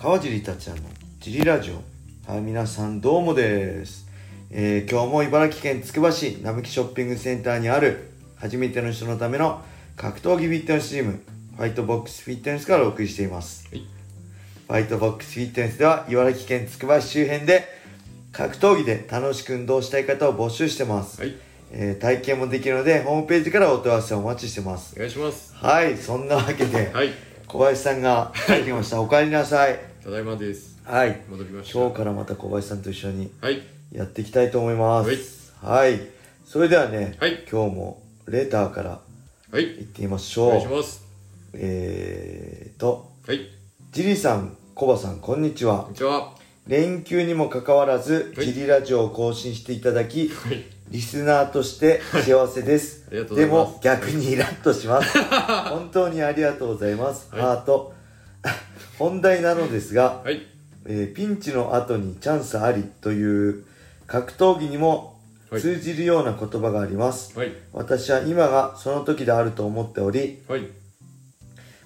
川尻達也のジリラジオ。はい皆さんどうもです、えー今日も茨城県つくば市並木ショッピングセンターにある初めての人のための格闘技フィットネスチームファイトボックスフィットネスからお送りしています、はい。ファイトボックスフィットネスでは茨城県つくば市周辺で格闘技で楽しく運動したい方を募集してます、はい。えー体験もできるのでホームページからお問い合わせをお待ちしてます。お願いします。はいそんなわけで、はい。小林さんが帰ってきました、お帰りなさいただいまです。はい。戻りました。今日からまた小林さんと一緒にはい。やっていきたいと思います。はい、それではね、はい。今日もレターからはい。行ってみましおょう。願いします。えーとはい。ジリさんコバさんこんにちは。こんにちは。連休にもかかわらず、はい。ジリラジオを更新していただきはい。リスナーとして幸せです。ありがとうございます。でも逆にイラッとします。本当にありがとうございます、はい。ハート 本題なのですが、はい。えーピンチの後にチャンスありという格闘技にもはい。通じるような言葉があります、はい。私は今がその時であると思っておりはい。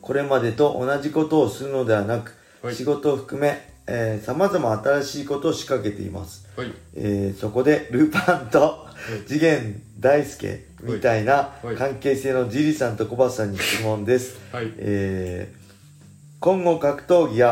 これまでと同じことをするのではなく、はい。仕事を含め、えー、様々新しいことを仕掛けています、はい。えーそこでルパンと次元大介みたいなはい。関係性のジリさんとコバさんに質問です、はい。えー今後格闘技や、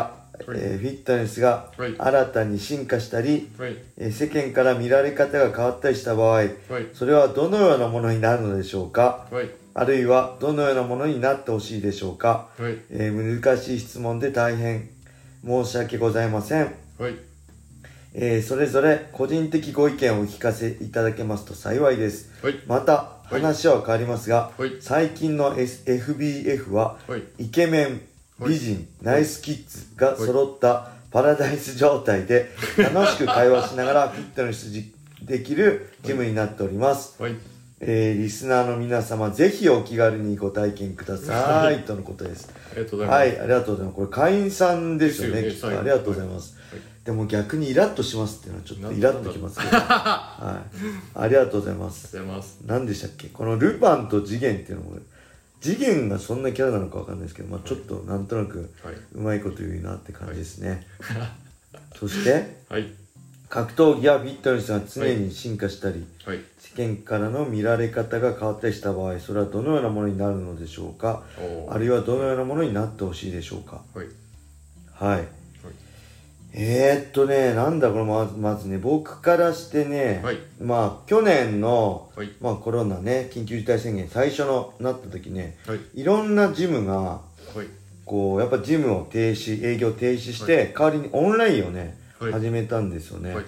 はい。えーフィットネスがはい。新たに進化したり、はい。えー世間から見られ方が変わったりした場合はい。それはどのようなものになるのでしょうか？はい。あるいはどのようなものになってほしいでしょうか、はい。えー難しい質問で大変。申し訳ございません、はい。えーそれぞれ個人的ご意見をお聞かせいただけますと幸いです。はい。また話は変わりますが、はい。最近の、S、FBF ははい。イケメンはい美人、ナイスキッズが揃ったパラダイス状態で 楽しく会話しながらフィットネスできるジムになっております、はい。えーリスナーの皆様ぜひお気軽にご体験くださいとのことです。ありがとうございます。はいありがとうございます。これ会員さんですよねきっと。ありがとうございます、はい。でも逆にイラッとしますっていうのはちょっとイラッときますけど。はい。ありがとうございます。ありがとうございます。何でしたっけ？このルパンと次元っていうのも次元がそんなキャラなのかわかんないですけど、まあ、ちょっとなんとなくはい。うまいこと言うなって感じですね、そして はい。格闘技やフィットネスが常に進化したり、はい。世間からの見られ方が変わったりした場合それはどのようなものになるのでしょうか？あるいはどのようなものになってほしいでしょうか？はい。はいえー、っとねなんだこれまずまずね僕からしてね、はい。まあ去年の、はい。まあ、コロナね緊急事態宣言最初のなった時ねはい。いろんなジムがはい。こうやっぱジムを停止営業停止して、代わりにオンラインをね、はい。始めたんですよね、はい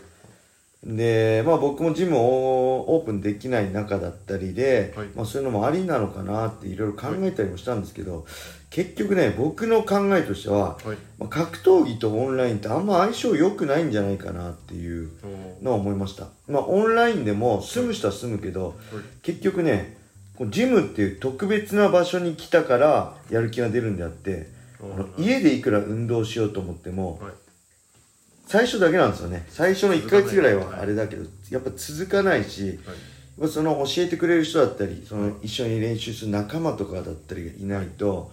でまあ僕もジムをオープンできない中だったりで、はい。まあ、そういうのもありなのかなっていろいろ考えたりもしたんですけど、結局ね僕の考えとしては、はい。まあ、格闘技とオンラインってあんま相性良くないんじゃないかなっていうのは思いました。まあオンラインでも住む人は住むけど、はい。結局ねジムっていう特別な場所に来たからやる気が出るんであってあの家でいくら運動しようと思ってもはい最初だけなんですよね。最初の1ヶ月ぐらいはあれだけどやっぱ続かないしはい。その教えてくれる人だったりその一緒に練習する仲間とかだったりがいないと、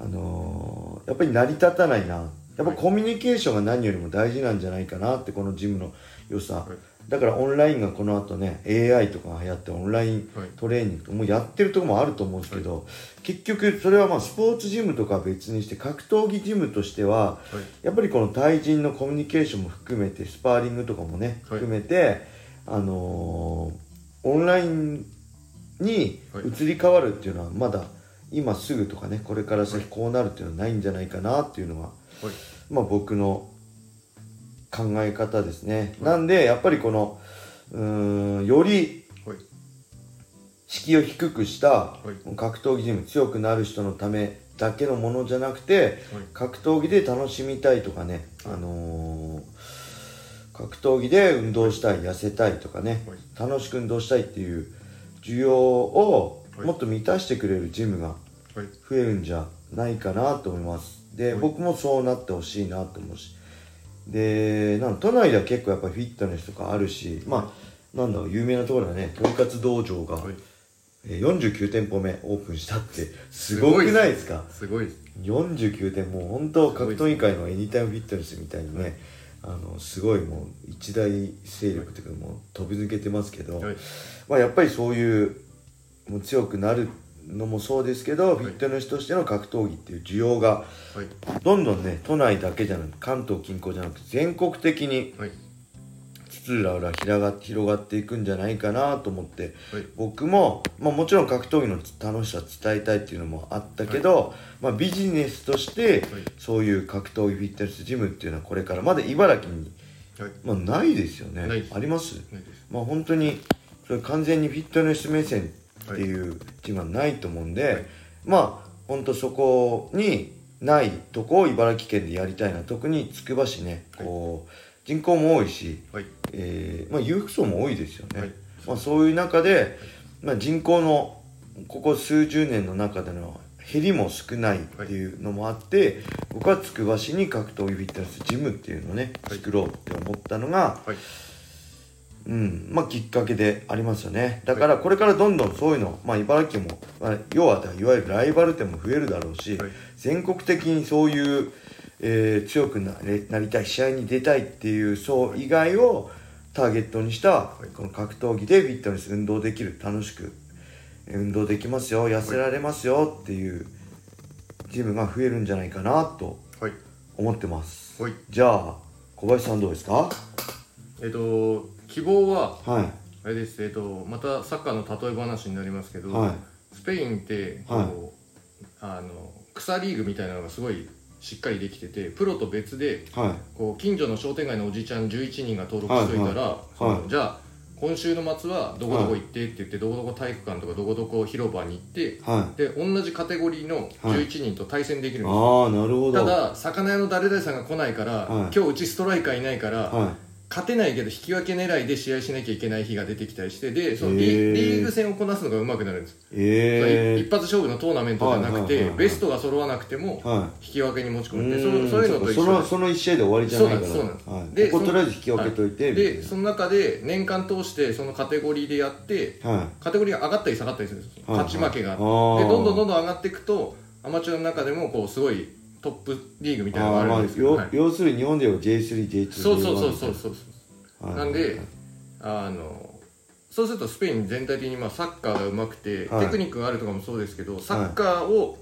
あのーやっぱり成り立たないな。やっぱコミュニケーションが何よりも大事なんじゃないかなってこのジムの良さ、いだからオンラインがこの後ね AI とかが流行ってオンラインはい。トレーニングともうやってるとこもあると思うんですけど、結局それはまあスポーツジムとかは別にして格闘技ジムとしてははい。やっぱりこの対人のコミュニケーションも含めてスパーリングとかもねはい。含めて、あのーオンラインに移り変わるっていうのはまだ今すぐとかねこれから先こうなるっていうのはないんじゃないかなっていうのは、はい。まあ僕の考え方ですね、なんでやっぱりこのうーんよりはい。敷居を低くしたい。格闘技ジム強くなる人のためだけのものじゃなくてはい。格闘技で楽しみたいとかね、あのー格闘技で運動したい痩せたいとかね、はい。楽しく運動したいっていう需要をはい。もっと満たしてくれるジムがはい。増えるんじゃないかなと思います。で、はい。僕もそうなってほしいなと思うしでなん都内では結構やっぱりフィットネスとかあるしまあなんだろう有名なところはね。とんかつ道場が、はい。えー49店舗目オープンしたってすごくないですか？すごいです。49店もう本当格闘技界のエニタイムフィットネスみたいにね、あのすごいもう一大勢力というかもう飛び抜けてますけど、はい。まあ、やっぱりそういうもう強くなるのもそうですけど、い。フィットネスとしての格闘技っていう需要がはい。どんどんね都内だけじゃなく関東近郊じゃなくて全国的にはい。津々浦々広が広がっていくんじゃないかなと思ってはい。僕も、まあ、もちろん格闘技の楽しさ伝えたいっていうのもあったけど、まあ、ビジネスとしてはい。そういう格闘技フィットネスジムっていうのはこれからまだ茨城に、はい。まあ、ないですよね。あります。まあ本当にそれ完全にフィットネス目線っていうチームはないと思うんで、はい。まあ本当そこにないとこを茨城県でやりたいな特につくば市ねこう人口も多いし、はい。えーまあ、裕福層も多いですよね、はい。まあ、そういう中で、まあ、人口のここ数十年の中での減りも少ないっていうのもあって、僕はつくば市に格闘技フィットネスジムっていうのをねはい。作ろうって思ったのが、はいうん、まあきっかけでありますよね。だからこれからどんどんそういうの、まあ、茨城も、まあ、要はいわゆるライバル店も増えるだろうし、はい。全国的にそういう、えー強くなれなりたい試合に出たいっていう層以外をターゲットにしたい。この格闘技でフィットネス運動できる楽しくえー運動できますよ痩せられますよっていうジムが増えるんじゃないかなとはい。思ってます。はい。じゃあ小林さんどうですか？えっと希望ははい。あれですえっとまたサッカーの例え話になりますけど、はい。スペインってこう、はい。あの草リーグみたいなのがすごいしっかりできててプロと別ではい。こう近所の商店街のおじちゃん11人が登録しといたら、はいはいじゃあ今週の末はどこどこ行ってって言って、どこどこ体育館とかどこどこ広場に行ってはい。で同じカテゴリーの11人と対戦できるんですよ、ああなるほど。ただ魚屋の誰々さんが来ないから、はい。今日うちストライカーいないから、はい勝てないけど引き分け狙いで試合しなきゃいけない日が出てきたりしてでそのリ,、へー。グ戦をこなすのが上手くなるんです、ええ一発勝負のトーナメントじゃなくて、ベストが揃わなくてもは引き分けに持ちい込んでそそういうのと一そ緒でのその一試合で終わりじゃないから。そうなんですとりあえず引き分けといてでその中で年間通してそのカテゴリーでやってカテゴリーが上がったり下がったりするんです勝ち負けがあって。あー。でどんどんどんどん上がっていくとアマチュアの中でもこうすごいトップリーグみたいなのがあるんですけど、要はい。要するに日本では J3、J2 そうそうそうそうそうはい。なんであのそうするとスペイン全体的にまあサッカーが上手くて、はい。テクニックがあるとかもそうですけどサッカーを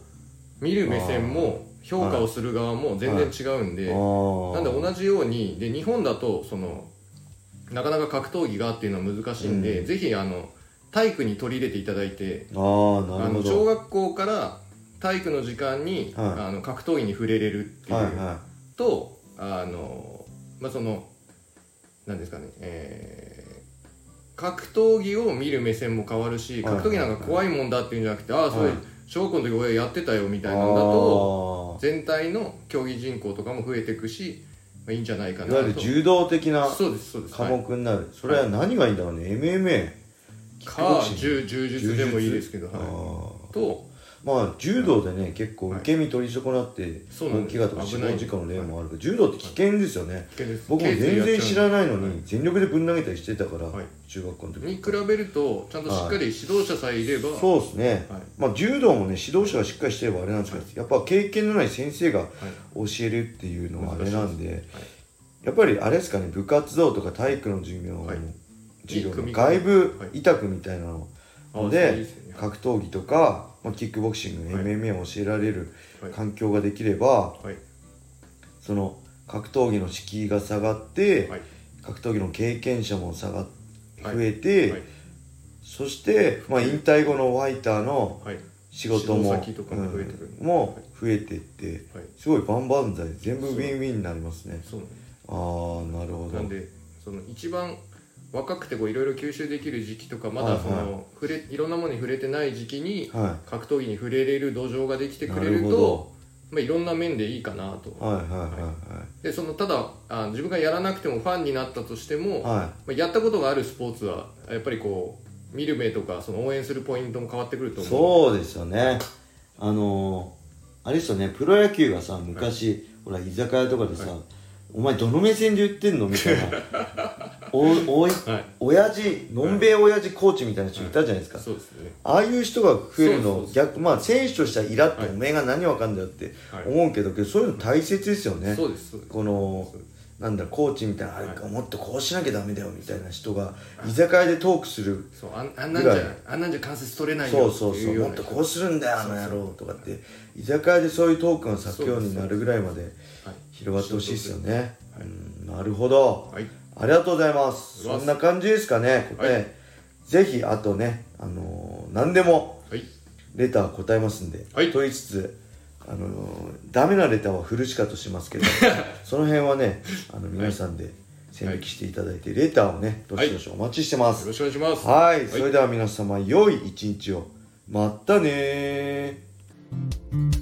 見る目線も評価をする側も全然違うんで、あー。なんで同じようにで日本だとそのなかなか格闘技がっていうのは難しいんで、うん。ぜひあの体育に取り入れていただいてあのるほど。小学校から体育の時間に、はい。あの格闘技に触れれるっていう、はいはとあのまあそのなんですかねえー格闘技を見る目線も変わるしはい格闘技なんか怖いもんだっていうんじゃなくて、ああそうはい。小学校の時俺やってたよみいたいなんだとあ全体の競技人口とかも増えていくし、まあ、いいんじゃないかーないとわゆる柔道的なそうですそうです。科はい目になる。それは何がいいんだろうね。MMA キックボか柔柔術でもいいですけど、あはー。い、とまあ柔道でね結構受け身取り損なって大怪我とか死亡事故の例もあるから柔道って危険ですよね。危険です僕も全然知らないのはい。に全力でぶん投げたりしてたからはい。中学校の時。に比べるとちゃんとしっかり指導者さえいれば、そうですね。はい。まあ柔道もね指導者がしっかりしてればあれなんですけどやっぱ経験のない先生がはい。教えるっていうのはあれなんではい。やっぱりあれですかね部活動とか体育の授業のはい。授業の外部はい。委託みたいなので格闘技とか、まあ、キックボクシング、はい。MMA を教えられるはい。環境ができればはい。その格闘技の敷居が下がって、はい。格闘技の経験者も下が増えて、はい。そして、まあ、引退後のファイターのはい。仕事もうんも増えていってはい。すごい万々歳全部ウィンウィンになりますね。ああなるほど。なんでその一番若くてこういろいろ吸収できる時期とかまはいはい。だその、触れいろんなものに触れてない時期には格闘技に触れれる土壌ができてくれなるとまあ、いろんな面でいいかなと。いはいはいはい。でそのただあ自分がやらなくてもファンになったとしても、はい。はいまあ、やったことがあるスポーツはやっぱりこう見る目とかその応援するポイントも変わってくると思う。そうですよね。あのー、あれですよね。プロ野球がさ昔、ほら居酒屋とかでさ、お前どの目線で言ってんの？みたいな おおいはい。親父のんべえ親父コーチみたいな人いたじゃないですか、そうですね。ああいう人が増えるの逆まあ選手としてはイラって、はい。おめえが何わかんだよってはい。思うけど、けどそういうの大切ですよね。そうですこのなんだコーチみたいな、はい。もっとこうしなきゃダメだよみたいな人が居酒屋でトークするそうあんあんなんじゃあんなんじゃ関節取れないよそうそうそうもっとこうするんだよあの野郎とかって。居酒屋でそういうトークが咲くようになるぐらいまではい。広がってほしいですよね、うん、なるほど、はいありがとうございます。そんな感じですかね、はい。ね。ぜひあとねあのー何でもはい。レター答えますんで、はい。と言いつつあのーダメなレターはフルシカとしますけど その辺はねあの皆さんで線引きしていただいて、レターをねどしどしお待ちしてます。よろしくお願いします。はい、それでは皆様良い一日を。またねー